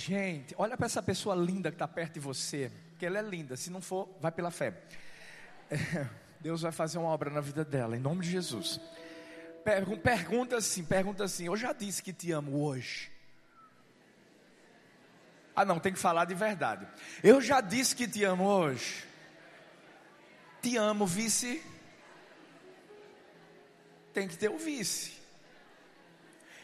Gente, olha para essa pessoa linda que está perto de você, que ela é linda. Se não for, vai pela fé. Deus vai fazer uma obra na vida dela, em nome de Jesus. Pergunta assim, pergunta assim. Eu já disse que te amo hoje. Ah, não, tem que falar de verdade. Eu já disse que te amo hoje. Te amo, vice. Tem que ter o vice.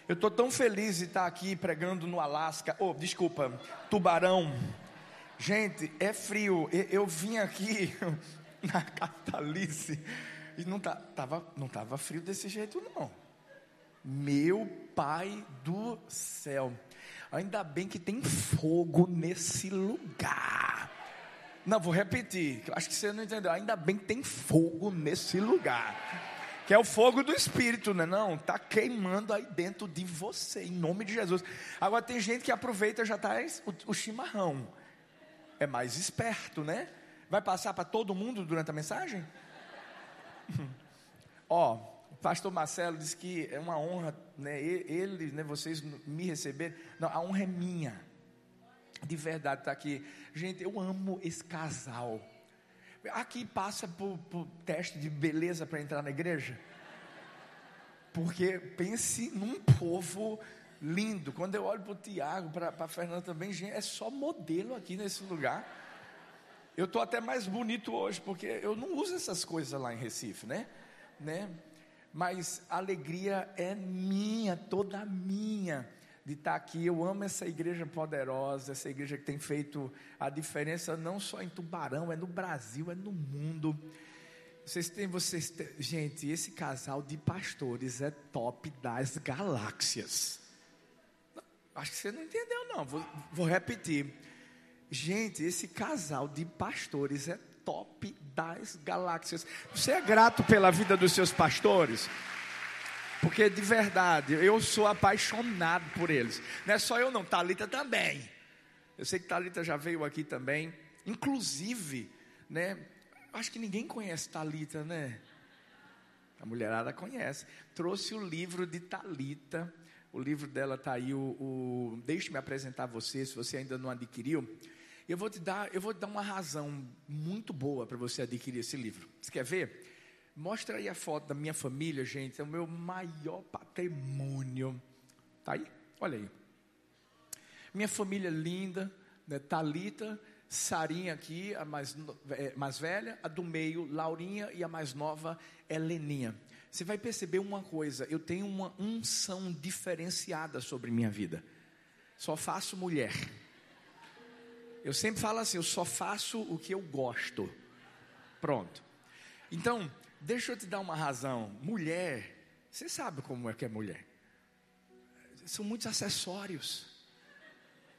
Eu estou tão feliz de estar aqui pregando no Alasca. Oh, desculpa, Tubarão. Gente, é frio. Eu, eu vim aqui na Catalice e não tá, tava, não tava frio desse jeito não. Meu pai do céu. Ainda bem que tem fogo nesse lugar. Não, vou repetir. Acho que você não entendeu. Ainda bem que tem fogo nesse lugar que é o fogo do Espírito, né? Não, está queimando aí dentro de você, em nome de Jesus. Agora tem gente que aproveita já traz o, o chimarrão, é mais esperto, né? Vai passar para todo mundo durante a mensagem? Ó, o pastor Marcelo disse que é uma honra, né? Ele, né? Vocês me receberem. Não, a honra é minha. De verdade, tá aqui. Gente, eu amo esse casal. Aqui passa por, por teste de beleza para entrar na igreja? Porque pense num povo lindo. Quando eu olho para o Tiago, para a Fernanda também, gente, é só modelo aqui nesse lugar. Eu estou até mais bonito hoje, porque eu não uso essas coisas lá em Recife, né? né? Mas a alegria é minha, toda minha de estar aqui. Eu amo essa igreja poderosa, essa igreja que tem feito a diferença não só em Tubarão, é no Brasil, é no mundo. Vocês têm, vocês têm, gente, esse casal de pastores é top das galáxias. Acho que você não entendeu, não. Vou, vou repetir. Gente, esse casal de pastores é top das galáxias. Você é grato pela vida dos seus pastores? Porque de verdade, eu sou apaixonado por eles. Não é só eu não, Talita também. Eu sei que Talita já veio aqui também. Inclusive, né? Acho que ninguém conhece Talita, né? A mulherada conhece. Trouxe o livro de Talita. O livro dela está aí. O, o Deixe-me apresentar você, se você ainda não adquiriu. Eu vou te dar, eu vou te dar uma razão muito boa para você adquirir esse livro. Você quer ver? Mostra aí a foto da minha família, gente. É o meu maior patrimônio. Tá aí? Olha aí. Minha família linda, né? Talita, Sarinha aqui, a mais, é, mais velha, a do meio, Laurinha e a mais nova, Heleninha. Você vai perceber uma coisa, eu tenho uma unção diferenciada sobre minha vida. Só faço mulher. Eu sempre falo assim, eu só faço o que eu gosto. Pronto. Então, Deixa eu te dar uma razão. Mulher, você sabe como é que é mulher? São muitos acessórios,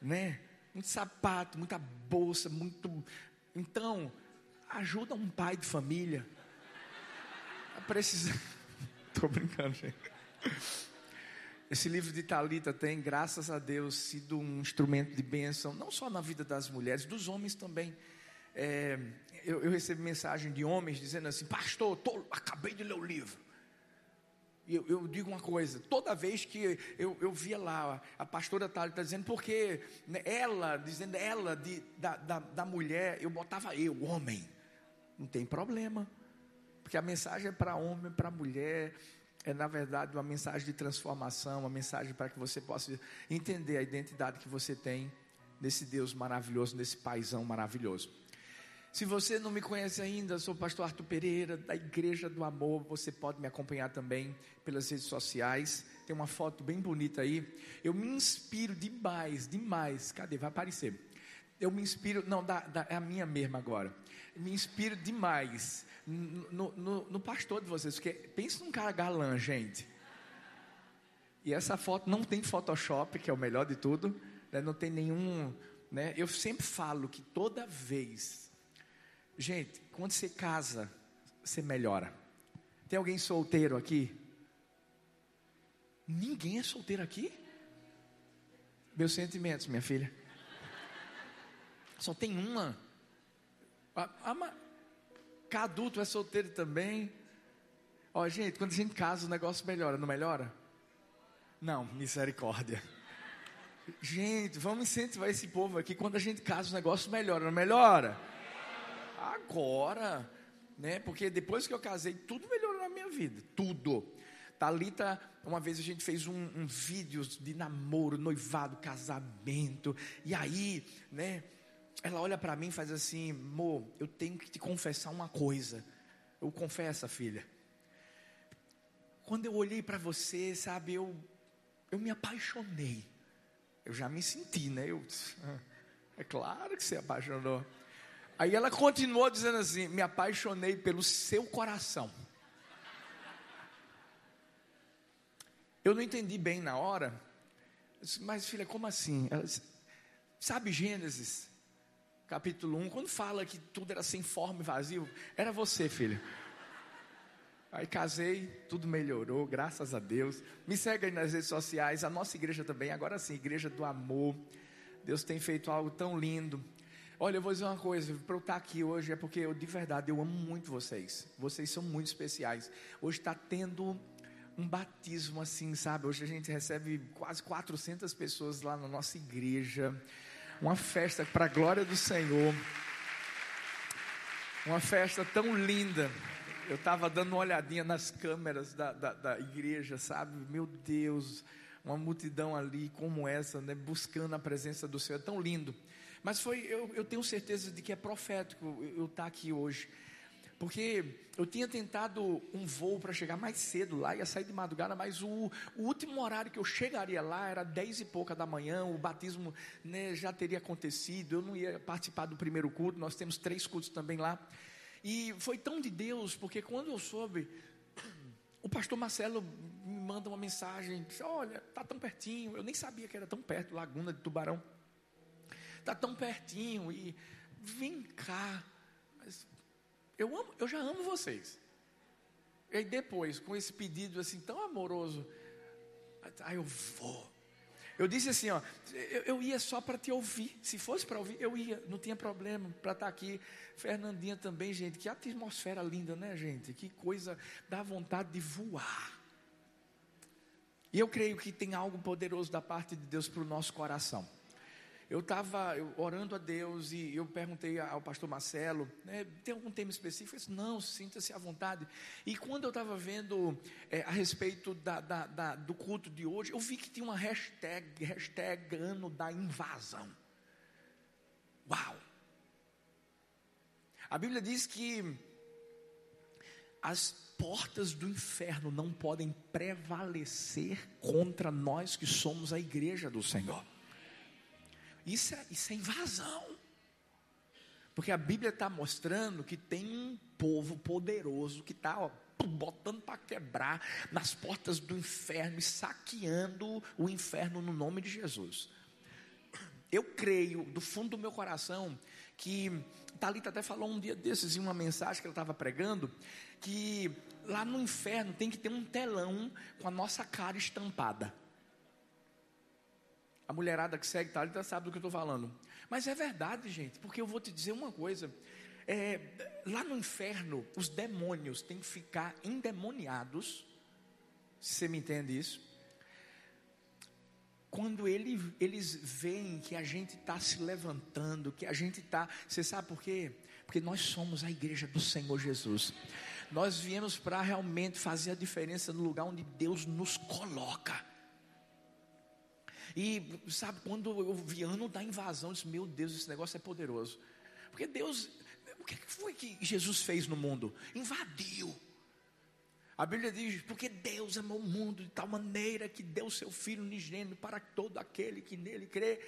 né? Muito sapato, muita bolsa, muito. Então, ajuda um pai de família. Precisa. Estou brincando, gente. Esse livro de Talita tem, graças a Deus, sido um instrumento de bênção, não só na vida das mulheres, dos homens também. É, eu, eu recebo mensagem de homens dizendo assim: Pastor, tô, acabei de ler o livro. Eu, eu, digo uma coisa: toda vez que eu, eu via lá, a pastora Thalita tá dizendo, porque né, ela, dizendo ela de, da, da, da mulher, eu botava eu, homem. Não tem problema, porque a mensagem é para homem, para mulher é na verdade uma mensagem de transformação, uma mensagem para que você possa entender a identidade que você tem nesse Deus maravilhoso, nesse paizão maravilhoso. Se você não me conhece ainda, sou o pastor Arthur Pereira, da Igreja do Amor. Você pode me acompanhar também pelas redes sociais. Tem uma foto bem bonita aí. Eu me inspiro demais, demais. Cadê? Vai aparecer. Eu me inspiro, não, da, da, é a minha mesma agora. Me inspiro demais no, no, no pastor de vocês. Porque pensa num cara galã, gente. E essa foto não tem Photoshop, que é o melhor de tudo. Né? Não tem nenhum. Né? Eu sempre falo que toda vez Gente, quando você casa, você melhora. Tem alguém solteiro aqui? Ninguém é solteiro aqui? Meus sentimentos, minha filha. Só tem uma. A, a, adulto é solteiro também. Ó, gente, quando a gente casa, o negócio melhora, não melhora? Não, misericórdia. Gente, vamos incentivar esse povo aqui. Quando a gente casa, o negócio melhora, não melhora? Agora, né? Porque depois que eu casei, tudo melhorou na minha vida. Tudo. Talita, uma vez a gente fez um, um vídeo de namoro, noivado, casamento. E aí, né? Ela olha para mim e faz assim: Amor, eu tenho que te confessar uma coisa. Eu confesso, filha. Quando eu olhei para você, sabe, eu, eu me apaixonei. Eu já me senti, né? Eu, é claro que você apaixonou. Aí ela continuou dizendo assim: Me apaixonei pelo seu coração. Eu não entendi bem na hora. Disse, Mas filha, como assim? Ela disse, Sabe Gênesis, capítulo 1, quando fala que tudo era sem forma e vazio, era você, filha. Aí casei, tudo melhorou, graças a Deus. Me segue aí nas redes sociais, a nossa igreja também, agora sim, igreja do amor. Deus tem feito algo tão lindo. Olha, eu vou dizer uma coisa, para eu estar aqui hoje é porque eu de verdade eu amo muito vocês. Vocês são muito especiais. Hoje está tendo um batismo assim, sabe? Hoje a gente recebe quase 400 pessoas lá na nossa igreja. Uma festa para a glória do Senhor. Uma festa tão linda. Eu estava dando uma olhadinha nas câmeras da, da, da, igreja, sabe? Meu Deus, uma multidão ali como essa, né? Buscando a presença do Senhor. É tão lindo. Mas foi, eu, eu tenho certeza de que é profético eu estar aqui hoje. Porque eu tinha tentado um voo para chegar mais cedo lá, ia sair de madrugada, mas o, o, último horário que eu chegaria lá era dez e pouca da manhã, o batismo né, já teria acontecido, eu não ia participar do primeiro culto, nós temos três cultos também lá. E foi tão de Deus, porque quando eu soube, o pastor Marcelo me manda uma mensagem, disse, olha, está tão pertinho, eu nem sabia que era tão perto, Laguna de Tubarão, está tão pertinho, e vem cá, mas eu, amo, eu já amo vocês. E aí depois, com esse pedido assim tão amoroso, aí eu vou. Eu disse assim, ó, eu, eu ia só para te ouvir. Se fosse para ouvir, eu ia, não tinha problema para estar tá aqui. Fernandinha também, gente, que atmosfera linda, né, gente? Que coisa, dá vontade de voar. E eu creio que tem algo poderoso da parte de Deus para o nosso coração eu estava orando a Deus e eu perguntei ao pastor Marcelo, né, tem algum tema específico? Ele disse, não, sinta-se à vontade. E quando eu estava vendo é, a respeito da, da, da, do culto de hoje, eu vi que tinha uma hashtag, hashtag ano da invasão. Uau! A Bíblia diz que as portas do inferno não podem prevalecer contra nós que somos a igreja do Senhor. Isso é, isso é invasão. Porque a Bíblia está mostrando que tem um povo poderoso que está botando para quebrar nas portas do inferno e saqueando o inferno no nome de Jesus. Eu creio do fundo do meu coração que Talita até falou um dia desses em uma mensagem que ela estava pregando que lá no inferno tem que ter um telão com a nossa cara estampada. A mulherada que segue Talita sabe do que eu estou falando. Mas é verdade, gente, porque eu vou te dizer uma coisa. É, lá no inferno, os demônios têm que ficar endemoniados. Se você me entende isso? Quando ele, eles veem que a gente está se levantando, que a gente está. Você sabe por quê? Porque nós somos a igreja do Senhor Jesus. Nós viemos para realmente fazer a diferença no lugar onde Deus nos coloca. E sabe, quando eu vi ano da invasão, eu disse: Meu Deus, esse negócio é poderoso. Porque Deus, o que foi que Jesus fez no mundo? Invadiu. A Bíblia diz: Porque Deus amou o mundo de tal maneira que deu seu Filho unigênito para todo aquele que nele crê,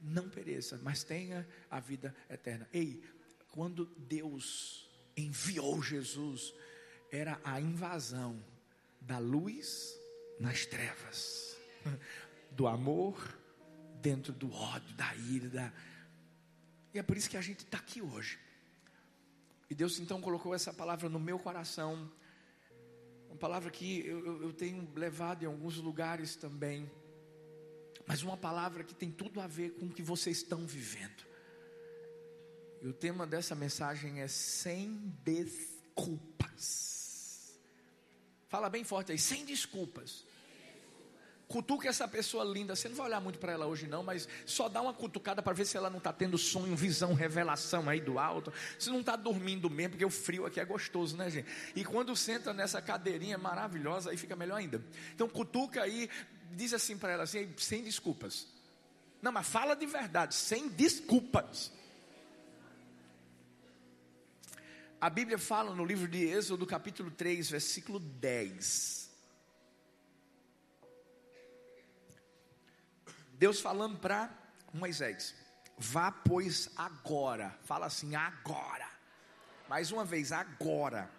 não pereça, mas tenha a vida eterna. Ei, quando Deus enviou Jesus, era a invasão da luz nas trevas do amor dentro do ódio, da ira. Da... E é por isso que a gente está aqui hoje. E Deus então colocou essa palavra no meu coração. Uma palavra que eu, eu tenho levado em alguns lugares também. Mas uma palavra que tem tudo a ver com o que vocês estão vivendo. E o tema dessa mensagem é sem desculpas. Fala bem forte aí, sem desculpas Cutuca essa pessoa linda. Você não vai olhar muito para ela hoje, não, mas só dá uma cutucada para ver se ela não está tendo sonho, visão, revelação aí do alto. Se não está dormindo mesmo, porque o frio aqui é gostoso, né, gente? E quando senta nessa cadeirinha maravilhosa, aí fica melhor ainda. Então, cutuca aí, diz assim para ela, assim, sem desculpas. Não, mas fala de verdade, sem desculpas. A Bíblia fala no livro de Êxodo, capítulo 3, versículo 10. Deus falando para Moisés: Vá, pois, agora. Fala assim, agora. Mais uma vez, agora.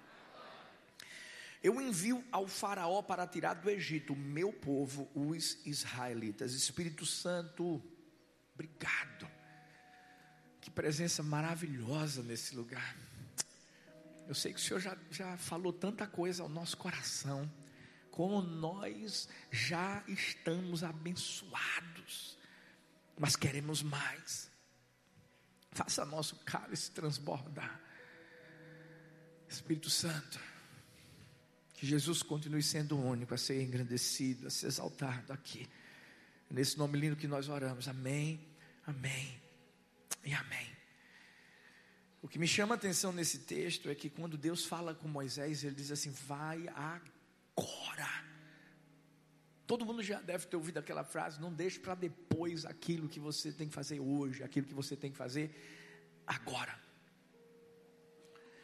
Eu envio ao Faraó para tirar do Egito o meu povo, os israelitas. Espírito Santo, obrigado. Que presença maravilhosa nesse lugar. Eu sei que o Senhor já, já falou tanta coisa ao nosso coração como nós já estamos abençoados, mas queremos mais. Faça nosso cálice transbordar. Espírito Santo, que Jesus continue sendo único a ser engrandecido, a ser exaltado aqui. Nesse nome lindo que nós oramos. Amém, amém e amém. O que me chama a atenção nesse texto é que quando Deus fala com Moisés, ele diz assim: vai a agora. Todo mundo já deve ter ouvido aquela frase: não deixe para depois aquilo que você tem que fazer hoje, aquilo que você tem que fazer agora.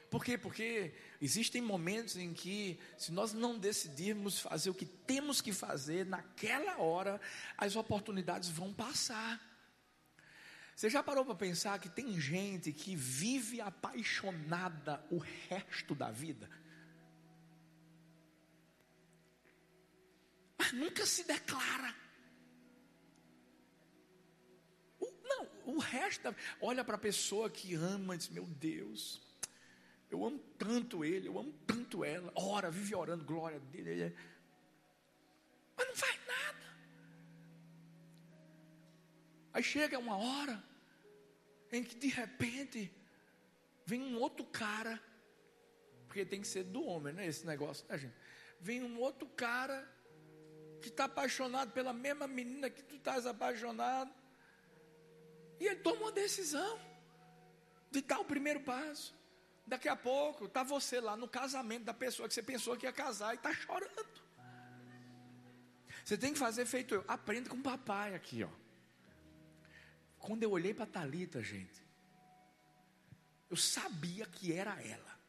Por quê? Porque existem momentos em que, se nós não decidirmos fazer o que temos que fazer naquela hora, as oportunidades vão passar. Você já parou para pensar que tem gente que vive apaixonada o resto da vida? Nunca se declara. O, não, o resto, olha para a pessoa que ama e diz: Meu Deus, eu amo tanto ele, eu amo tanto ela, ora, vive orando, glória dele, mas não faz nada. Aí chega uma hora em que de repente vem um outro cara, porque tem que ser do homem, né? Esse negócio, né, gente? Vem um outro cara que está apaixonado pela mesma menina que tu estás apaixonado. E ele toma uma decisão de dar o primeiro passo. Daqui a pouco está você lá no casamento da pessoa que você pensou que ia casar e está chorando. Você tem que fazer feito eu. Aprenda com o papai aqui, ó. Quando eu olhei para Talita, gente, eu sabia que era ela.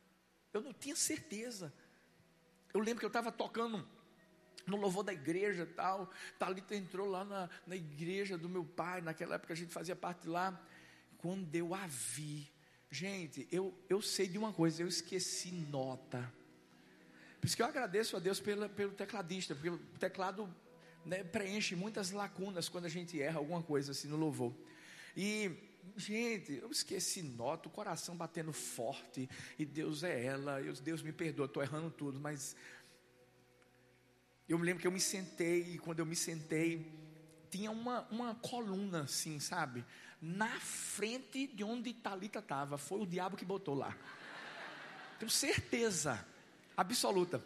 Eu não tinha certeza. Eu lembro que eu estava tocando no louvor da igreja tal. Talita entrou lá na, na igreja do meu pai, naquela época a gente fazia parte lá. Quando eu a vi, gente, eu, eu sei de uma coisa, eu esqueci nota. Por isso que eu agradeço a Deus pela, pelo tecladista, porque o teclado né, preenche muitas lacunas quando a gente erra alguma coisa assim no louvor. E, gente, eu esqueci nota, o coração batendo forte, e Deus é ela, eu, Deus me perdoa, estou errando tudo, mas eu me lembro que eu me sentei, e quando eu me sentei, tinha uma, uma coluna assim, sabe? Na frente de onde Talita estava. Foi o diabo que botou lá. Tenho certeza absoluta.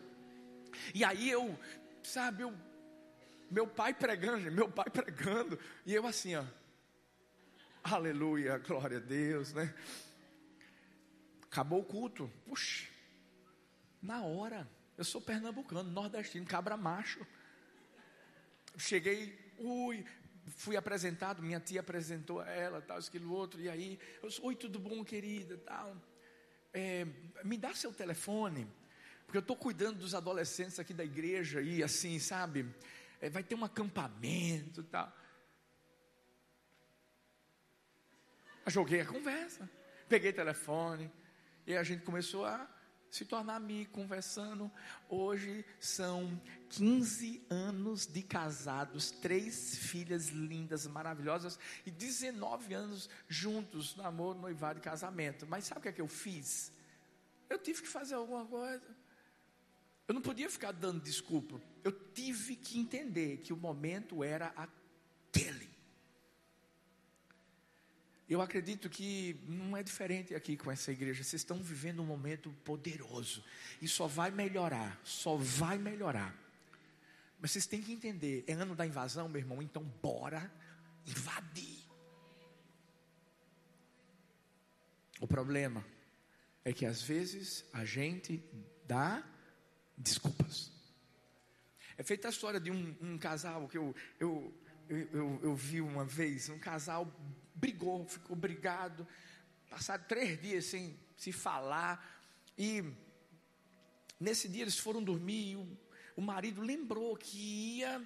E aí eu, sabe, eu, meu pai pregando, meu pai pregando, e eu assim, ó. Aleluia, glória a Deus, né? Acabou o culto. Puxa, na hora. Eu sou pernambucano, nordestino, cabra macho. Cheguei, ui, fui apresentado, minha tia apresentou ela, tal, aquilo outro, e aí, eu sou, oi, tudo bom, querida, tal. É, me dá seu telefone, porque eu estou cuidando dos adolescentes aqui da igreja, e assim, sabe, é, vai ter um acampamento, tal. joguei a conversa, peguei o telefone, e a gente começou a se tornar amigo, conversando. Hoje são 15 anos de casados, três filhas lindas, maravilhosas e 19 anos juntos, namoro, noivado e casamento. Mas sabe o que é que eu fiz? Eu tive que fazer alguma coisa. Eu não podia ficar dando desculpa. Eu tive que entender que o momento era aquele. Eu acredito que não é diferente aqui com essa igreja. Vocês estão vivendo um momento poderoso e só vai melhorar, só vai melhorar. Mas vocês têm que entender: é ano da invasão, meu irmão, então bora invadir. O problema é que às vezes a gente dá desculpas. É feita a história de um, um casal que eu, eu, eu, eu, eu vi uma vez. Um casal brigou, ficou brigado, passaram três dias sem se falar. E nesse dia eles foram dormir e o, o marido lembrou que ia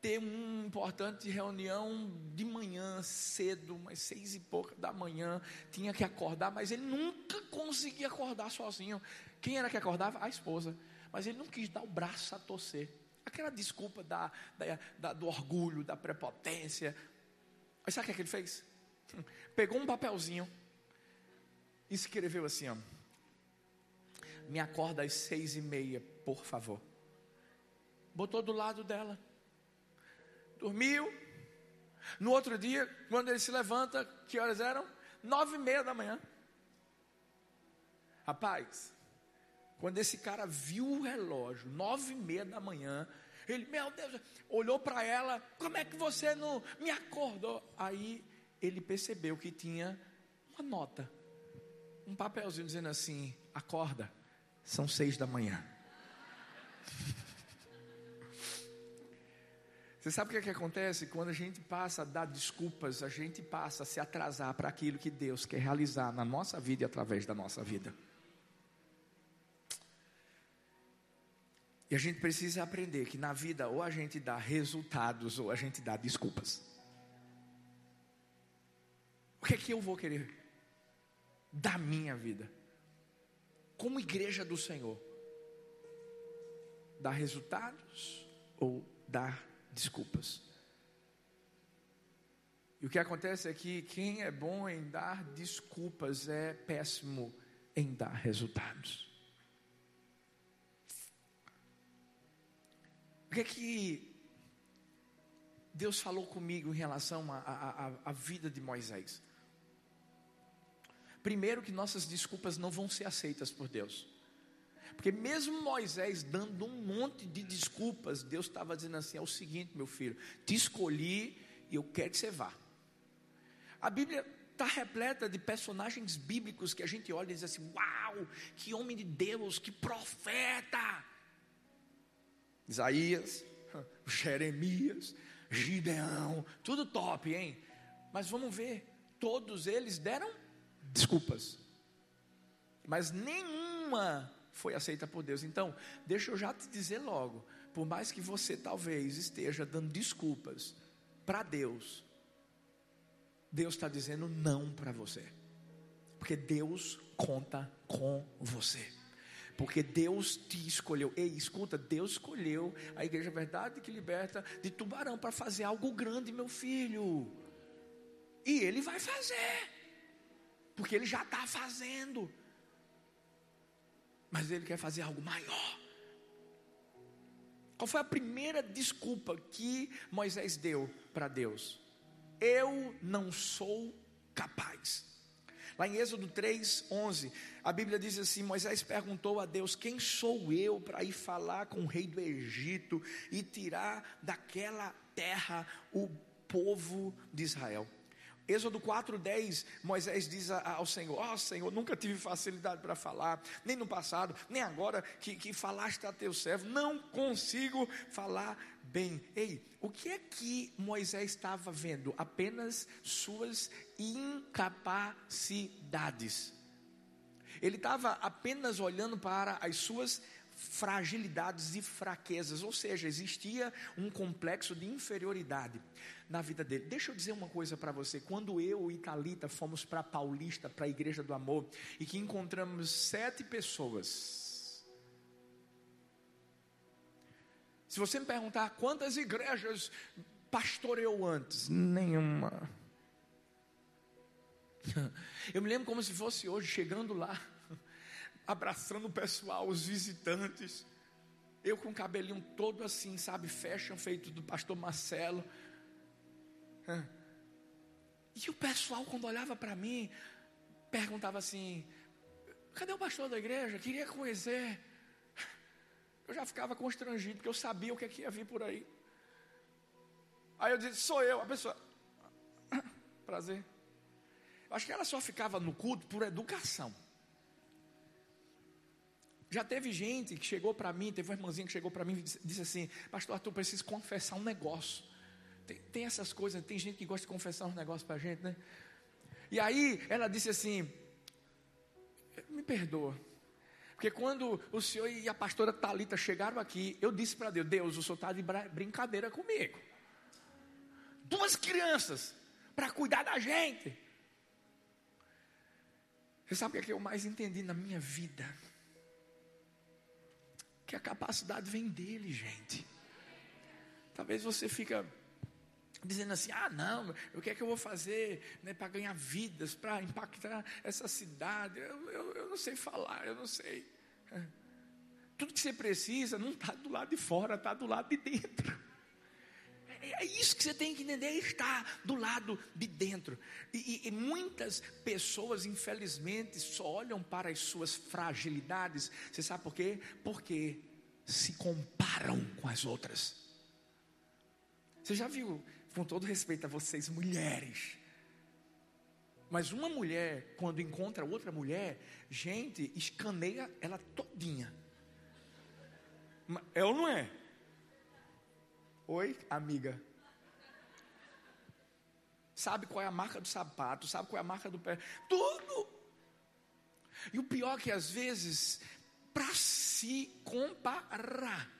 ter uma importante reunião de manhã cedo, umas seis e pouca da manhã, tinha que acordar, mas ele nunca conseguia acordar sozinho. Quem era que acordava? A esposa. Mas ele não quis dar o braço a torcer. Aquela desculpa da, da, da, do orgulho, da prepotência. Mas sabe o que, é ele fez? Pegou um papelzinho e escreveu assim: ó, Me acorda às seis e meia, por favor. Botou do lado dela dormiu. No outro dia, quando ele se levanta, que horas eram? Nove e meia da manhã. Rapaz, quando esse cara viu o relógio, nove e meia da manhã, ele, meu Deus, olhou para ela, como é que você não me acordou? Aí ele percebeu que tinha uma nota, um papelzinho dizendo assim: acorda, são seis da manhã. Você sabe o que, é que acontece? Quando a gente passa a dar desculpas, a gente passa a se atrasar para aquilo que Deus quer realizar na nossa vida e através da nossa vida. E a gente precisa aprender que na vida ou a gente dá resultados ou a gente dá desculpas. O que é que eu vou querer da minha vida? Como igreja do Senhor? Dar resultados ou dar desculpas. E o que acontece é que quem é bom em dar desculpas é péssimo em dar resultados. O que é que Deus falou comigo em relação à vida de Moisés? Primeiro, que nossas desculpas não vão ser aceitas por Deus. Porque mesmo Moisés dando um monte de desculpas, Deus estava dizendo assim: é o seguinte, meu filho, te escolhi e eu quero que você vá. A Bíblia está repleta de personagens bíblicos que a gente olha e diz assim: uau, que homem de Deus, que profeta. Isaías, Jeremias, Gideão, tudo top, hein? Mas vamos ver, todos eles deram desculpas, mas nenhuma foi aceita por Deus. Então, deixa eu já te dizer logo: por mais que você talvez esteja dando desculpas para Deus, Deus está dizendo não para você, porque Deus conta com você. Porque Deus te escolheu. Ei, escuta, Deus escolheu a Igreja Verdade que Liberta de Tubarão para fazer algo grande, meu filho. E Ele vai fazer. Porque Ele já está fazendo mas ele quer fazer algo maior. Qual foi a primeira desculpa que Moisés deu para Deus? Eu não sou capaz. Lá em Êxodo 3, 11, a Bíblia diz assim: Moisés perguntou a Deus: Quem sou eu para ir falar com o rei do Egito e tirar daquela terra o povo de Israel? Êxodo 4:10, Moisés diz ao Senhor: Ó oh, Senhor, nunca tive facilidade para falar, nem no passado, nem agora que, que falaste a teu servo, não consigo falar bem. Ei, o que é que Moisés estava vendo? Apenas suas incapacidades. Ele estava apenas olhando para as suas fragilidades e fraquezas, ou seja, existia um complexo de inferioridade na vida dele. Deixa eu dizer uma coisa para você: quando eu e Talita fomos para Paulista, para a Igreja do Amor, e que encontramos sete pessoas. Se você me perguntar quantas igrejas pastoreou antes, nenhuma. Eu me lembro como se fosse hoje, chegando lá abraçando o pessoal, os visitantes. Eu com o cabelinho todo assim, sabe, fashion feito do pastor Marcelo. E o pessoal, quando olhava para mim, perguntava assim: cadê o pastor da igreja? Queria conhecer. eu já ficava constrangido, porque eu sabia o que, é que ia vir por aí. Aí eu disse, sou eu, a pessoa, prazer. Eu acho que ela só ficava no culto por educação. Já teve gente que chegou para mim, teve uma irmãzinha que chegou para mim e disse, assim: Pastor Arthur, preciso confessar um negócio. Tem, tem, essas coisas, tem gente que gosta de confessar uns negócios para a gente, né? E aí ela disse assim: Me perdoa. Porque quando o senhor e a pastora Talita chegaram aqui, eu disse para Deus: Deus, o senhor está de brincadeira comigo. Duas crianças para cuidar da gente. Você sabe o que, é que eu mais entendi na minha vida? que a capacidade vem dele, gente. Talvez você fica dizendo assim: ah, não, o que é que eu vou fazer né, para ganhar vidas, para impactar essa cidade? Eu, eu, eu, não sei falar, eu não sei. Tudo que você precisa não está do lado de fora, está do lado de dentro. É isso que você tem que entender, está do lado de dentro. E, e, muitas pessoas, infelizmente, só olham para as suas fragilidades. Você sabe por quê? Porque se comparam com as outras. Você já viu, com todo respeito a vocês, mulheres. Mas uma mulher, quando encontra outra mulher, gente, escaneia ela todinha. É ou não é? Oi, amiga. Sabe qual é a marca do sapato, sabe qual é a marca do pé, tudo. E o pior é que às vezes, para se comparar.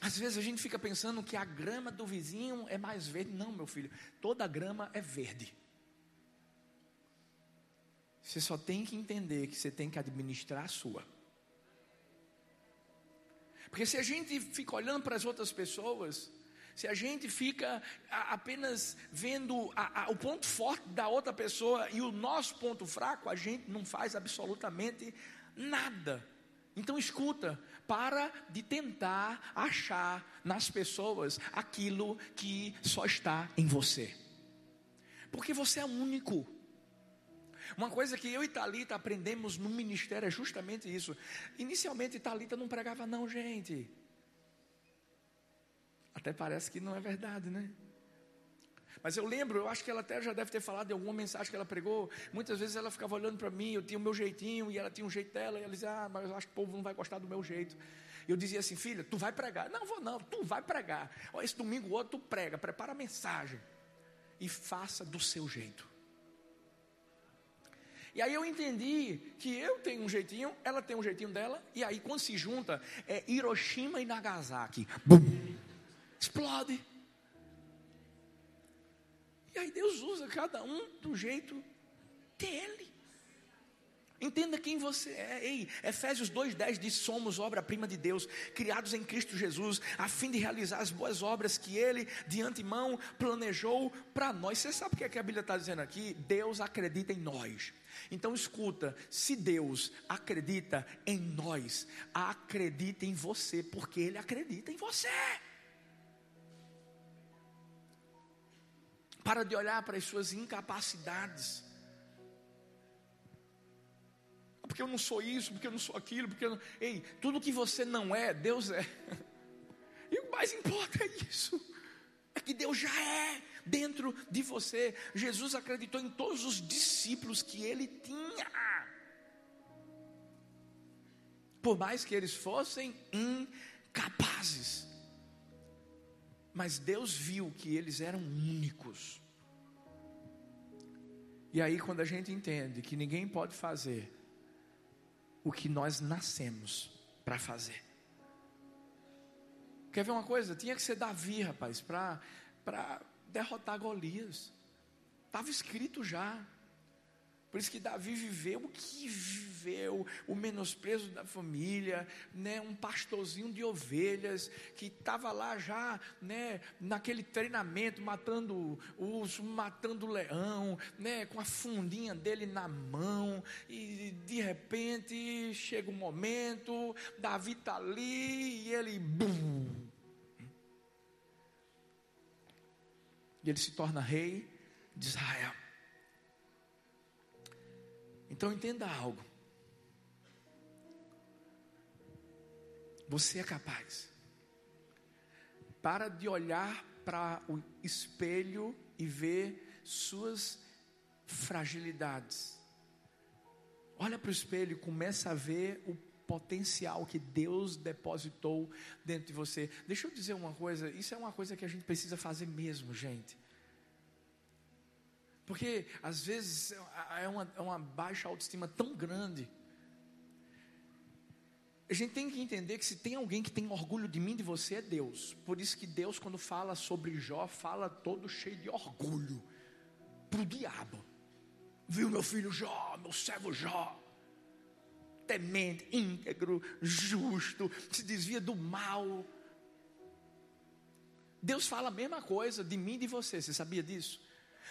Às vezes a gente fica pensando que a grama do vizinho é mais verde. Não, meu filho, toda grama é verde. Você só tem que entender que você tem que administrar a sua. Porque se a gente fica olhando para as outras pessoas, se a gente fica apenas vendo a, a, o ponto forte da outra pessoa e o nosso ponto fraco, a gente não faz absolutamente nada. Então escuta, para de tentar achar nas pessoas aquilo que só está em você. Porque você é único. Uma coisa que eu e Talita aprendemos no ministério é justamente isso. Inicialmente Talita não pregava não, gente. Até parece que não é verdade, né? Mas eu lembro, eu acho que ela até já deve ter falado de alguma mensagem que ela pregou. Muitas vezes ela ficava olhando para mim, eu tinha o meu jeitinho e ela tinha um jeito dela. E ela dizia, ah, mas eu acho que o povo não vai gostar do meu jeito. Eu dizia assim, filha, tu vai pregar. Não, vou não, tu vai pregar. Esse domingo outro tu prega, prepara a mensagem. E faça do seu jeito. E aí eu entendi que eu tenho um jeitinho, ela tem um jeitinho dela, e aí quando se junta, é Hiroshima e Nagasaki. Bum! Explode. E aí Deus usa cada um do jeito dele. Entenda quem você é. Ei, Efésios 2,10 diz: Somos obra-prima de Deus, criados em Cristo Jesus, a fim de realizar as boas obras que Ele, de antemão, planejou para nós. Você sabe o que, é que a Bíblia está dizendo aqui? Deus acredita em nós. Então escuta: se Deus acredita em nós, acredita em você, porque Ele acredita em você. Para de olhar para as suas incapacidades. Porque eu não sou isso, porque eu não sou aquilo, porque eu não... Ei, tudo que você não é, Deus é. E o mais importa é isso. É que Deus já é dentro de você. Jesus acreditou em todos os discípulos que ele tinha. Por mais que eles fossem incapazes. Mas Deus viu que eles eram únicos. E aí, quando a gente entende que ninguém pode fazer o que nós nascemos para fazer. Quer ver uma coisa? Tinha que ser Davi, rapaz, para derrotar Golias. Estava escrito já. Por isso que Davi viveu o que viveu, o menosprezo da família, né, um pastorzinho de ovelhas que estava lá já, né, naquele treinamento matando urso, matando leão, né, com a fundinha dele na mão. E de repente chega um momento, Davi está ali e ele bum, e ele se torna rei de Israel. Então entenda algo. Você é capaz. Para de olhar para o espelho e ver suas fragilidades. Olha para o espelho e começa a ver o potencial que Deus depositou dentro de você. Deixa eu dizer uma coisa, isso é uma coisa que a gente precisa fazer mesmo, gente. Porque às vezes é uma, é uma baixa autoestima tão grande. A gente tem que entender que se tem alguém que tem orgulho de mim, de você, é Deus. Por isso que Deus, quando fala sobre Jó, fala todo cheio de orgulho para o diabo. Viu meu filho Jó, meu servo Jó, temente, íntegro, justo, se desvia do mal. Deus fala a mesma coisa de mim e de você, você sabia disso?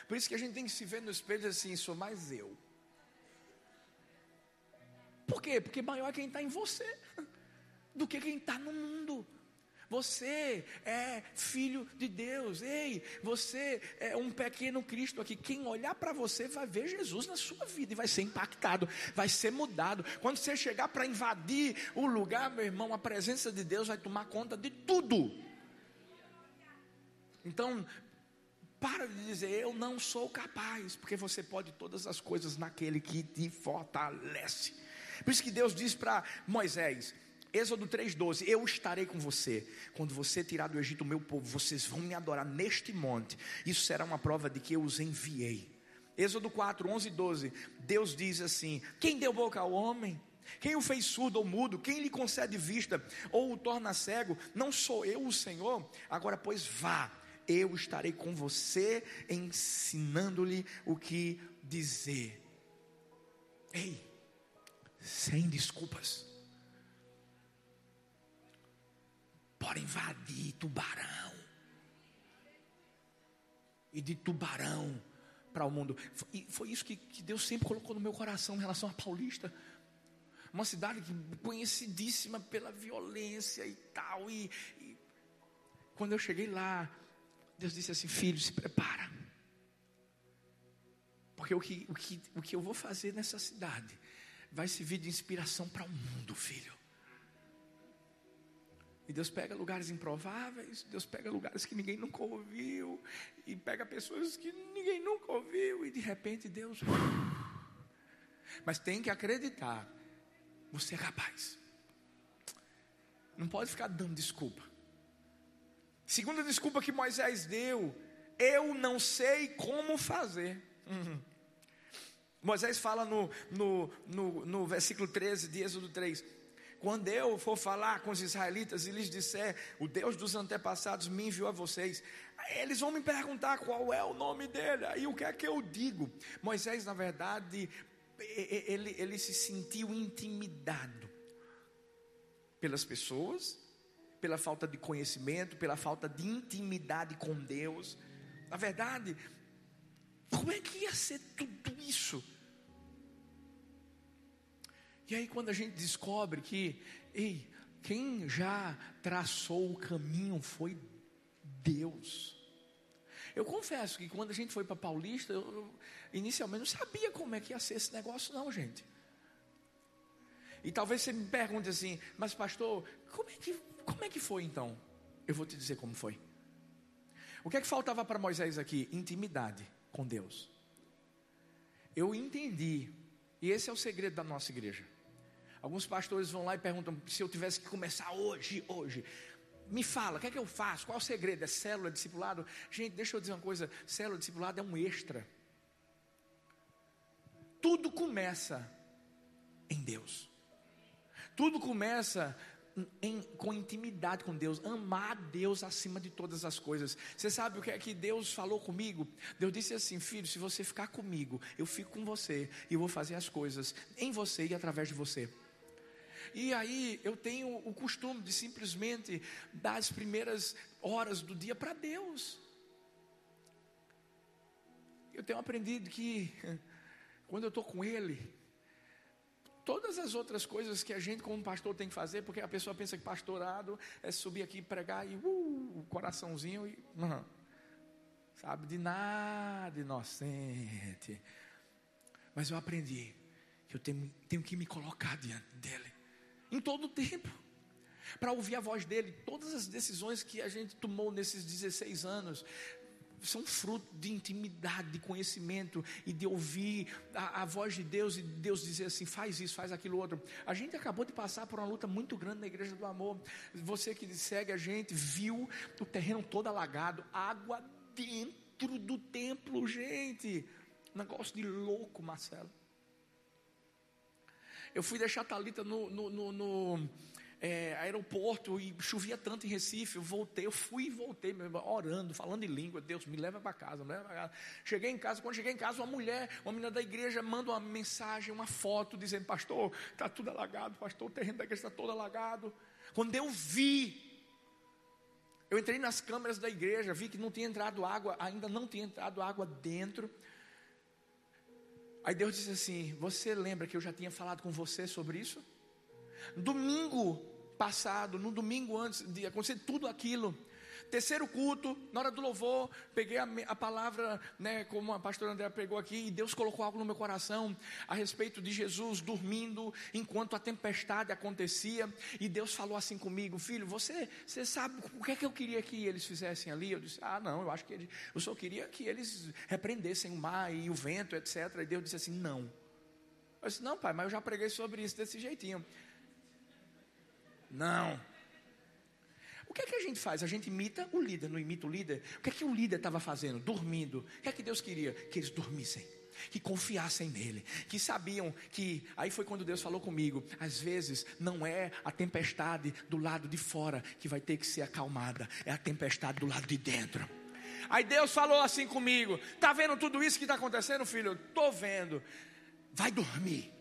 Por isso que a gente tem que se ver no espelho assim: sou mais eu. Por quê? Porque maior é quem está em você do que quem está no mundo. Você é filho de Deus, ei, você é um pequeno Cristo aqui. Quem olhar para você vai ver Jesus na sua vida e vai ser impactado, vai ser mudado. Quando você chegar para invadir o lugar, meu irmão, a presença de Deus vai tomar conta de tudo. Então, para de dizer eu não sou capaz, porque você pode todas as coisas naquele que te fortalece. Por isso que Deus diz para Moisés, Êxodo 3,12: Eu estarei com você. Quando você tirar do Egito o meu povo, vocês vão me adorar neste monte. Isso será uma prova de que eu os enviei. Êxodo 4, 11 e 12: Deus diz assim: Quem deu boca ao homem? Quem o fez surdo ou mudo? Quem lhe concede vista ou o torna cego? Não sou eu o Senhor? Agora, pois, vá eu estarei com você, ensinando-lhe o que dizer. Ei, sem desculpas. Bora invadir tubarão. E de tubarão para o mundo. E foi isso que, que Deus sempre colocou no meu coração em relação a Paulista uma cidade conhecidíssima pela violência e tal. E, e, quando eu cheguei lá, Deus disse assim: Filho, se prepara. Porque o que, o, que, o que eu vou fazer nessa cidade vai servir de inspiração para o mundo, filho. E Deus pega lugares improváveis, Deus pega lugares que ninguém nunca ouviu, e pega pessoas que ninguém nunca ouviu, e de repente Deus. Mas tem que acreditar, você é capaz. Não pode ficar dando desculpa. Segunda desculpa que Moisés deu, eu não sei como fazer. Uhum. Moisés fala no, no, no, no versículo 13 de Êxodo 3: Quando eu for falar com os israelitas e lhes disser, o Deus dos antepassados me enviou a vocês, eles vão me perguntar qual é o nome dele, aí o que é que eu digo? Moisés, na verdade, ele, ele se sentiu intimidado pelas pessoas pela falta de conhecimento, pela falta de intimidade com Deus. Na verdade, como é que ia ser tudo isso? E aí, quando a gente descobre que, ei, quem já traçou o caminho foi Deus. Eu confesso que quando a gente foi para Paulista, eu, inicialmente não sabia como é que ia ser esse negócio, não, gente. E talvez você me pergunte assim, mas pastor, como é que como é que foi então? Eu vou te dizer como foi. O que é que faltava para Moisés aqui? Intimidade com Deus. Eu entendi, e esse é o segredo da nossa igreja. Alguns pastores vão lá e perguntam: se eu tivesse que começar hoje, hoje, me fala, o que é que eu faço? Qual é o segredo? É célula, discipulado? Gente, deixa eu dizer uma coisa: célula, discipulado é um extra. Tudo começa em Deus. Tudo começa em, com intimidade com Deus, amar Deus acima de todas as coisas. Você sabe o que é que Deus falou comigo? Deus disse assim: Filho, se você ficar comigo, eu fico com você e eu vou fazer as coisas em você e através de você. E aí eu tenho o costume de simplesmente dar as primeiras horas do dia para Deus. Eu tenho aprendido que quando eu estou com Ele, todas as outras coisas que a gente, como pastor, tem que fazer, porque a pessoa pensa que pastorado é subir aqui, pregar e uh, coraçãozinho e. Não, sabe, de nada inocente. Mas eu aprendi que eu tenho, tenho que me colocar diante dele, em todo o tempo. para ouvir a voz dele. Todas as decisões que a gente tomou nesses 16 anos são fruto de intimidade, de conhecimento e de ouvir a, a, voz de Deus e Deus dizer assim: faz isso, faz aquilo outro. A gente acabou de passar por uma luta muito grande na Igreja do Amor. Você que segue a gente viu o terreno todo alagado, água dentro do templo, gente. Negócio de louco, Marcelo. Eu fui deixar a Thalita no, no, no, no é, aeroporto e chovia tanto em Recife. Eu voltei, eu fui e voltei, orando, falando em língua. Deus, me leva para casa, me leva para casa. Cheguei em casa, quando cheguei em casa, uma mulher, uma menina da igreja, manda uma mensagem, uma foto, dizendo: Pastor, está tudo alagado, pastor, o terreno da igreja está todo alagado. Quando eu vi, eu entrei nas câmeras da igreja, vi que não tinha entrado água, ainda não tinha entrado água dentro. Aí Deus disse assim: Você lembra que eu já tinha falado com você sobre isso? Domingo passado, no domingo antes de acontecer tudo aquilo, Terceiro culto, na hora do louvor, peguei a, a, palavra, né, como a pastora André pegou aqui, e Deus colocou algo no meu coração a respeito de Jesus dormindo enquanto a tempestade acontecia, e Deus falou assim comigo: Filho, você, você sabe o que é que eu queria que eles fizessem ali? Eu disse: Ah, não, eu acho que eles, eu só queria que eles repreendessem o mar e o vento, etc. E Deus disse assim: Não. Eu disse: Não, pai, mas eu já preguei sobre isso desse jeitinho. Não. O que é que a gente faz? A gente imita o líder, não imita o líder? O que é que o líder estava fazendo? Dormindo. O que é que Deus queria? Que eles dormissem que confiassem nele, que sabiam que. Aí foi quando Deus falou comigo: às vezes não é a tempestade do lado de fora que vai ter que ser acalmada, é a tempestade do lado de dentro. Aí Deus falou assim comigo: tá vendo tudo isso que está acontecendo, filho? Estou vendo. Vai dormir.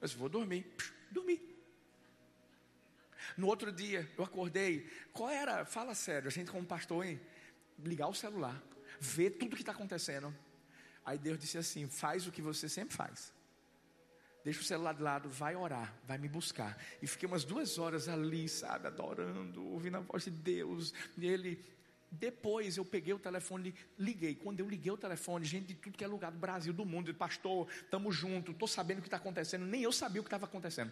Eu disse, vou dormir. Dormi. No outro dia, eu acordei. Qual era? Fala sério, a gente como pastor, hein? Ligar o celular, ver tudo que está acontecendo. Aí Deus disse assim: faz o que você sempre faz. Deixa o celular de lado, vai orar, vai me buscar. E fiquei umas duas horas ali, sabe, adorando, ouvindo a voz de Deus. E ele, depois eu peguei o telefone, liguei. Quando eu liguei o telefone, gente de tudo que é lugar do Brasil, do mundo, pastor, estamos juntos, estou sabendo o que está acontecendo. Nem eu sabia o que estava acontecendo.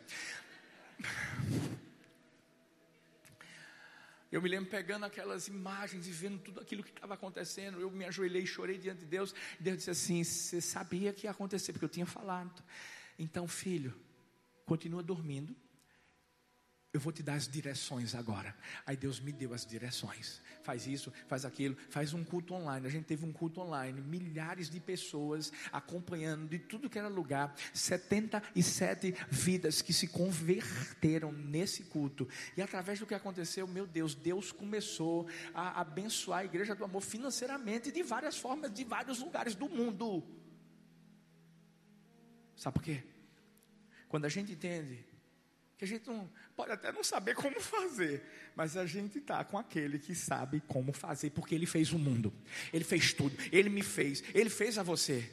Eu me lembro pegando aquelas imagens e vendo tudo aquilo que estava acontecendo. Eu me ajoelhei e chorei diante de Deus. Deus disse assim: Você sabia que ia acontecer, porque eu tinha falado. Então, filho, continua dormindo eu vou te dar as direções agora. Aí Deus me deu as direções. Faz isso, faz aquilo, faz um culto online. A gente teve um culto online, milhares de pessoas acompanhando de tudo que era lugar, 77 vidas que se converteram nesse culto. E através do que aconteceu, meu Deus, Deus começou a abençoar a igreja do amor financeiramente de várias formas, de vários lugares do mundo. Sabe por quê? Quando a gente entende que a gente não pode até não saber como fazer, mas a gente está com aquele que sabe como fazer, porque ele fez o mundo, ele fez tudo, ele me fez, ele fez a você.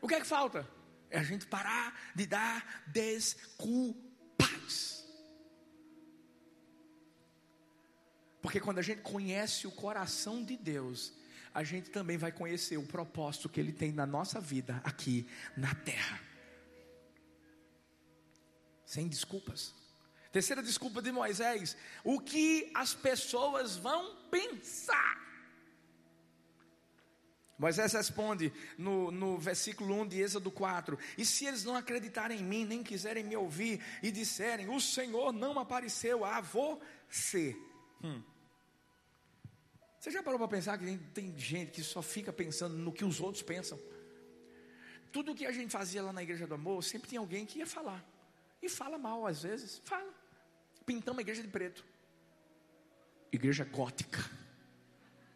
O que é que falta? É a gente parar de dar desculpas. Porque quando a gente conhece o coração de Deus, a gente também vai conhecer o propósito que Ele tem na nossa vida aqui na terra sem desculpas. Terceira desculpa de Moisés: o que as pessoas vão pensar. Moisés responde no, no versículo 1 de Êxodo 4: E se eles não acreditarem em mim, nem quiserem me ouvir, e disserem: O Senhor não apareceu a você. Hum. Você já parou para pensar que tem, tem gente que só fica pensando no que os outros pensam? Tudo que a gente fazia lá na igreja do amor, sempre tinha alguém que ia falar. E fala mal às vezes, fala. Pintamos a igreja de preto. Igreja gótica.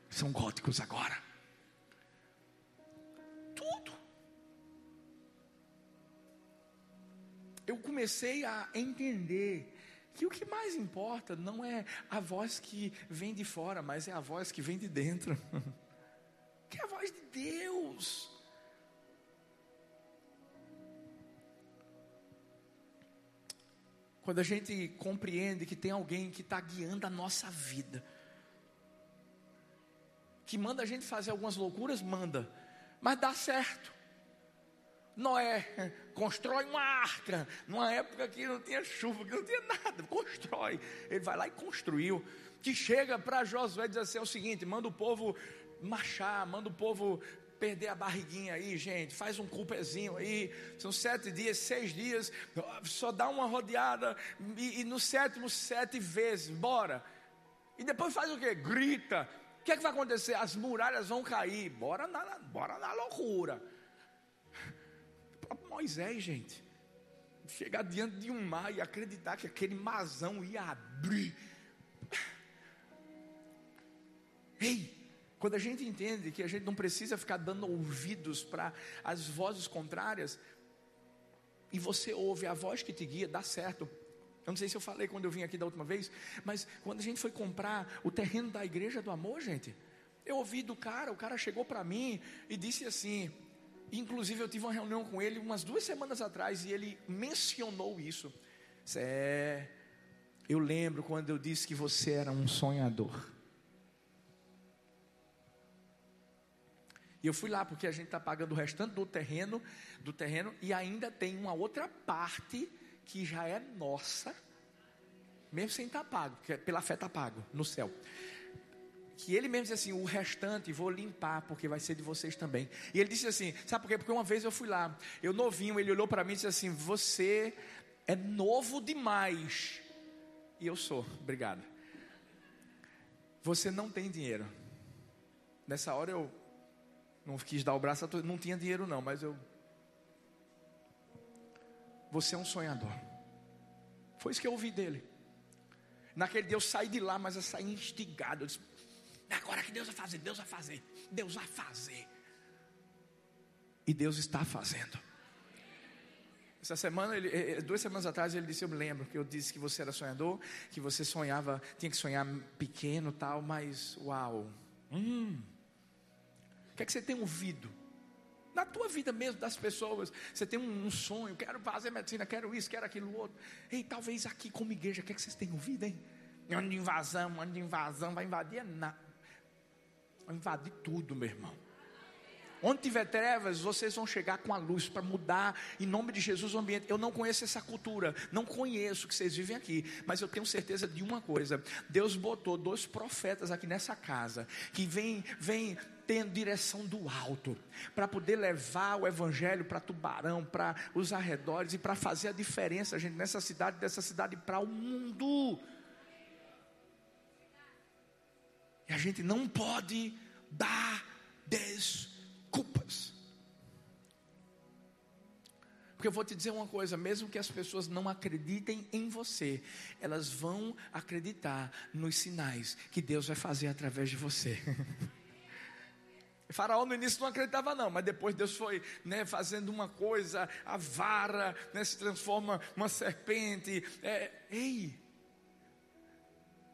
São góticos agora. Tudo. Eu comecei a entender que o que mais importa não é a voz que vem de fora, mas é a voz que vem de dentro. que é a voz de Deus. Quando a gente compreende que tem alguém que está guiando a nossa vida, que manda a gente fazer algumas loucuras, manda, mas dá certo. Noé constrói uma arca, numa época que não tinha chuva, que não tinha nada, constrói. Ele vai lá e construiu. Que chega para Josué e diz assim: é o seguinte, manda o povo marchar, manda o povo perder a barriguinha aí, gente. Faz um culpezinho aí. São sete dias, seis dias. Só dá uma rodeada. E, e no sétimo, sete vezes. Bora. E depois faz o quê? Grita. O que é que vai acontecer? As muralhas vão cair. Bora na, bora na loucura. Moisés, gente. Chegar diante de um mar e acreditar que aquele mazão ia abrir. Ei, quando a gente entende que a gente não precisa ficar dando ouvidos para as vozes contrárias, e você ouve a voz que te guia, dá certo. Eu não sei se eu falei quando eu vim aqui da última vez, mas quando a gente foi comprar o terreno da igreja do amor, gente, eu ouvi do cara, o cara chegou para mim e disse assim: Inclusive, eu tive uma reunião com ele umas duas semanas atrás e ele mencionou isso. É, eu lembro quando eu disse que você era um sonhador. E eu fui lá porque a gente está pagando o restante do terreno, do terreno e ainda tem uma outra parte que já é nossa, mesmo sem estar tá pago, é pela fé está pago no céu que ele mesmo disse assim: o restante vou limpar, porque vai ser de vocês também. E ele disse assim: sabe por quê? Porque uma vez eu fui lá, eu novinho, ele olhou para mim e disse assim: você é novo demais. E eu sou, obrigado. Você não tem dinheiro. Nessa hora eu não quis dar o braço, não tinha dinheiro não, mas eu. Você é um sonhador. Foi isso que eu ouvi dele. Naquele dia eu saí de lá, mas eu saí instigado. Eu disse, é agora que Deus vai fazer, Deus vai fazer, Deus vai fazer. E Deus está fazendo. Essa semana, ele, eh, eh, duas semanas atrás, ele disse: Eu me lembro que eu disse que você era sonhador, que você sonhava, tinha que sonhar pequeno tal, mas uau. Hum. Que é que você tem ouvido? Na tua vida mesmo, das pessoas, você tem um, um sonho, quero fazer medicina, quero isso, quero aquilo outro. Ei, talvez aqui como igreja, o que é que vocês têm ouvido, hein? Ano de invasão, ano de invasão, vai invadir nada. Vai invadir tudo, meu irmão. Onde tiver trevas, vocês vão chegar com a luz para mudar, em nome de Jesus, o ambiente. Eu não conheço essa cultura, não conheço que vocês vivem aqui, mas eu tenho certeza de uma coisa: Deus botou dois profetas aqui nessa casa, que vem, vem tendo direção do alto, para poder levar o evangelho para Tubarão, para os arredores e para fazer a diferença, gente, nessa cidade, dessa cidade para o mundo. E a gente não pode dar desculpas. Porque eu vou te dizer uma coisa: mesmo que as pessoas não acreditem em você, elas vão acreditar nos sinais que Deus vai fazer através de você. Faraó no início não acreditava não, mas depois Deus foi né, fazendo uma coisa, a vara né, se transforma uma serpente. É, ei,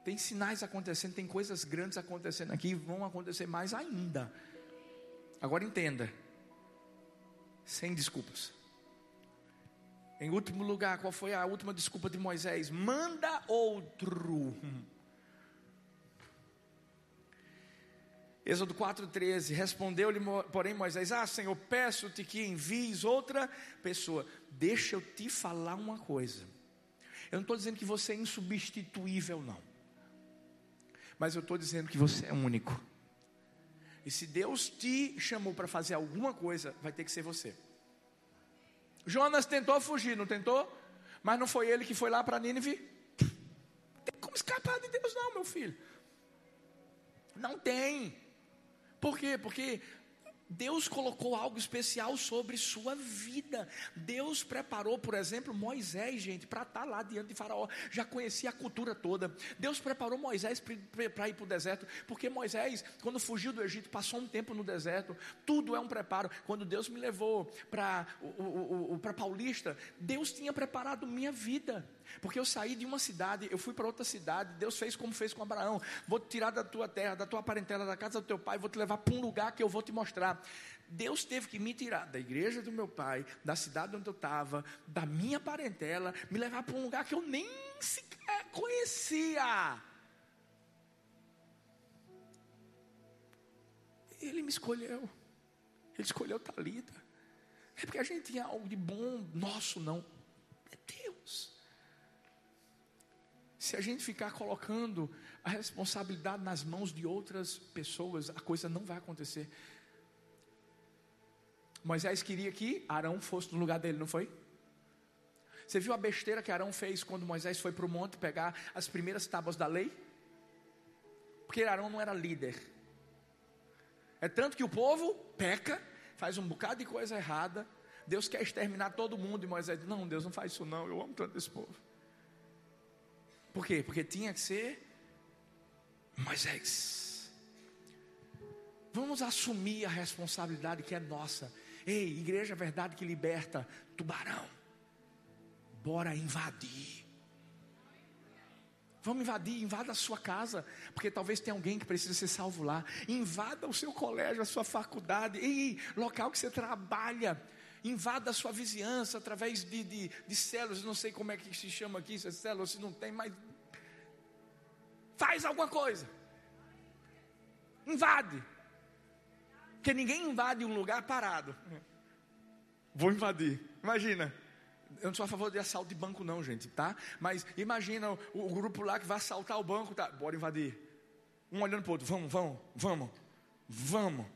tem sinais acontecendo, tem coisas grandes acontecendo aqui e vão acontecer mais ainda. Agora entenda, sem desculpas. Em último lugar, qual foi a última desculpa de Moisés? Manda outro. Êxodo 4,13: Respondeu-lhe, porém, Moisés: Ah, Senhor, peço-te que envies outra pessoa. Deixa eu te falar uma coisa. Eu não estou dizendo que você é insubstituível, não mas eu estou dizendo que você é único. E se Deus te chamou para fazer alguma coisa, vai ter que ser você. Jonas tentou fugir, não tentou? Mas não foi ele que foi lá para Nínive? Tem como escapar de Deus, não, meu filho. Não tem. Por quê? Porque Deus colocou algo especial sobre sua vida. Deus preparou, por exemplo, Moisés, gente, para estar tá lá diante de Faraó. Já conhecia a cultura toda. Deus preparou Moisés para ir para o deserto, porque Moisés, quando fugiu do Egito, passou um tempo no deserto. Tudo é um preparo. Quando Deus me levou para Paulista, Deus tinha preparado minha vida. Porque eu saí de uma cidade, eu fui para outra cidade, Deus fez como fez com Abraão: vou te tirar da tua terra, da tua parentela, da casa do teu pai, vou te levar para um lugar que eu vou te mostrar. Deus teve que me tirar da igreja do meu pai, da cidade onde eu estava, da minha parentela, me levar para um lugar que eu nem sequer conhecia. Ele me escolheu, ele escolheu Talita. é porque a gente tinha algo de bom nosso, não. É Deus. Se a gente ficar colocando a responsabilidade nas mãos de outras pessoas, a coisa não vai acontecer. Moisés queria que Arão fosse no lugar dele, não foi? Você viu a besteira que Arão fez quando Moisés foi para o monte pegar as primeiras tábuas da lei? Porque Arão não era líder. É tanto que o povo peca, faz um bocado de coisa errada. Deus quer exterminar todo mundo. E Moisés diz: Não, Deus não faz isso, não. Eu amo tanto esse povo. Por quê? Porque tinha que ser Moisés. Vamos assumir a responsabilidade que é nossa. Ei, igreja verdade que liberta tubarão. Bora invadir. Vamos invadir, invada a sua casa, porque talvez tenha alguém que precisa ser salvo lá. Invada o seu colégio, a sua faculdade, ei, local que você trabalha. Invada a sua vizinhança através de, de, de células, não sei como é que se chama aqui, se é células, se não tem, mas faz alguma coisa. Invade. Porque ninguém invade um lugar parado. Vou invadir. Imagina. Eu não sou a favor de assalto de banco, não, gente, tá? Mas imagina o, o grupo lá que vai assaltar o banco, tá? Bora invadir. Um olhando para o outro, vamos, vamos, vamos, vamos.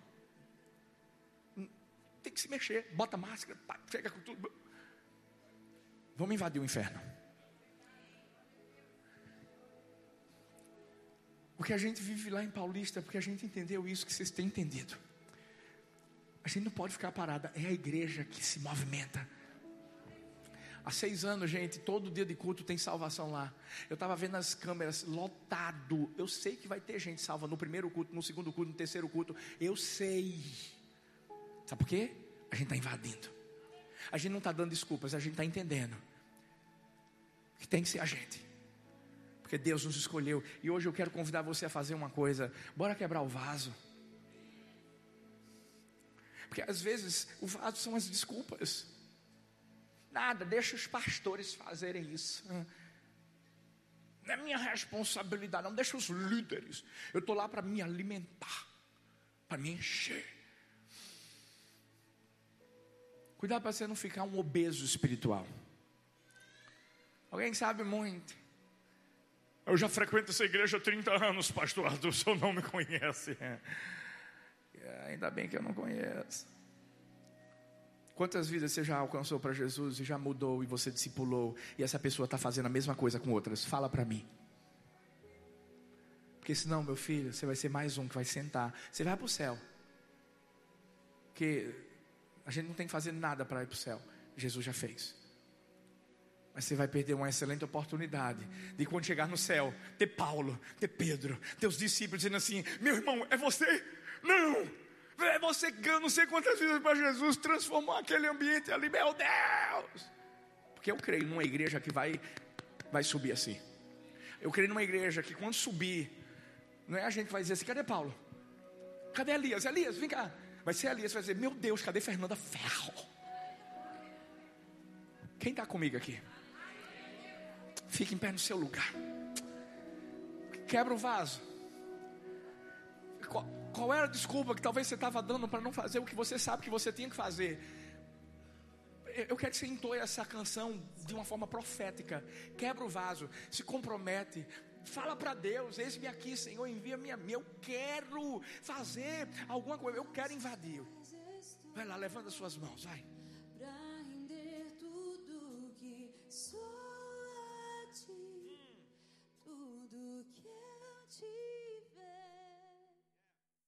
Tem que se mexer, bota máscara, chega com tudo. Vamos invadir o inferno. O que a gente vive lá em Paulista, porque a gente entendeu isso que vocês têm entendido. A gente não pode ficar parada, é a igreja que se movimenta. Há seis anos, gente, todo dia de culto tem salvação lá. Eu estava vendo as câmeras lotado. Eu sei que vai ter gente salva no primeiro culto, no segundo culto, no terceiro culto. Eu sei. Sabe por quê? A gente está invadindo. A gente não está dando desculpas, a gente está entendendo que tem que ser a gente. Porque Deus nos escolheu. E hoje eu quero convidar você a fazer uma coisa. Bora quebrar o vaso. Porque às vezes o vaso são as desculpas. Nada, deixa os pastores fazerem isso. Não é minha responsabilidade, não deixa os líderes. Eu estou lá para me alimentar, para me encher. Cuidado para você não ficar um obeso espiritual. Alguém sabe muito. Eu já frequento essa igreja há 30 anos, pastor Arthur, o senhor não me conhece. É, ainda bem que eu não conheço. Quantas vidas você já alcançou para Jesus e já mudou e você discipulou e essa pessoa está fazendo a mesma coisa com outras? Fala para mim. Porque senão, meu filho, você vai ser mais um que vai sentar. Você vai para o céu. Porque a gente não tem que fazer nada para ir para o céu. Jesus já fez. Mas você vai perder uma excelente oportunidade de quando chegar no céu, ter Paulo, ter Pedro, ter os discípulos dizendo assim: meu irmão, é você? Não! É você que não sei quantas vezes para Jesus, transformou aquele ambiente ali, meu Deus! Porque eu creio numa igreja que vai, vai subir assim. Eu creio numa igreja que quando subir, não é a gente que vai dizer assim: cadê Paulo? Cadê Elias? Elias, vem cá. Vai ser Elias, vai dizer: meu Deus, cadê Fernanda Ferro? Quem está comigo aqui? Fique em pé no seu lugar. Quebra o vaso. Qual, qual era a desculpa que talvez você estava dando para não fazer o que você sabe que você tinha que fazer? Eu quero que você entoie essa canção de uma forma profética. Quebra o vaso, se compromete, Fala para Deus, eis-me aqui, Senhor, envia-me a mim. Eu quero fazer alguma coisa, eu quero invadir. Vai lá, levanta as suas mãos, vai.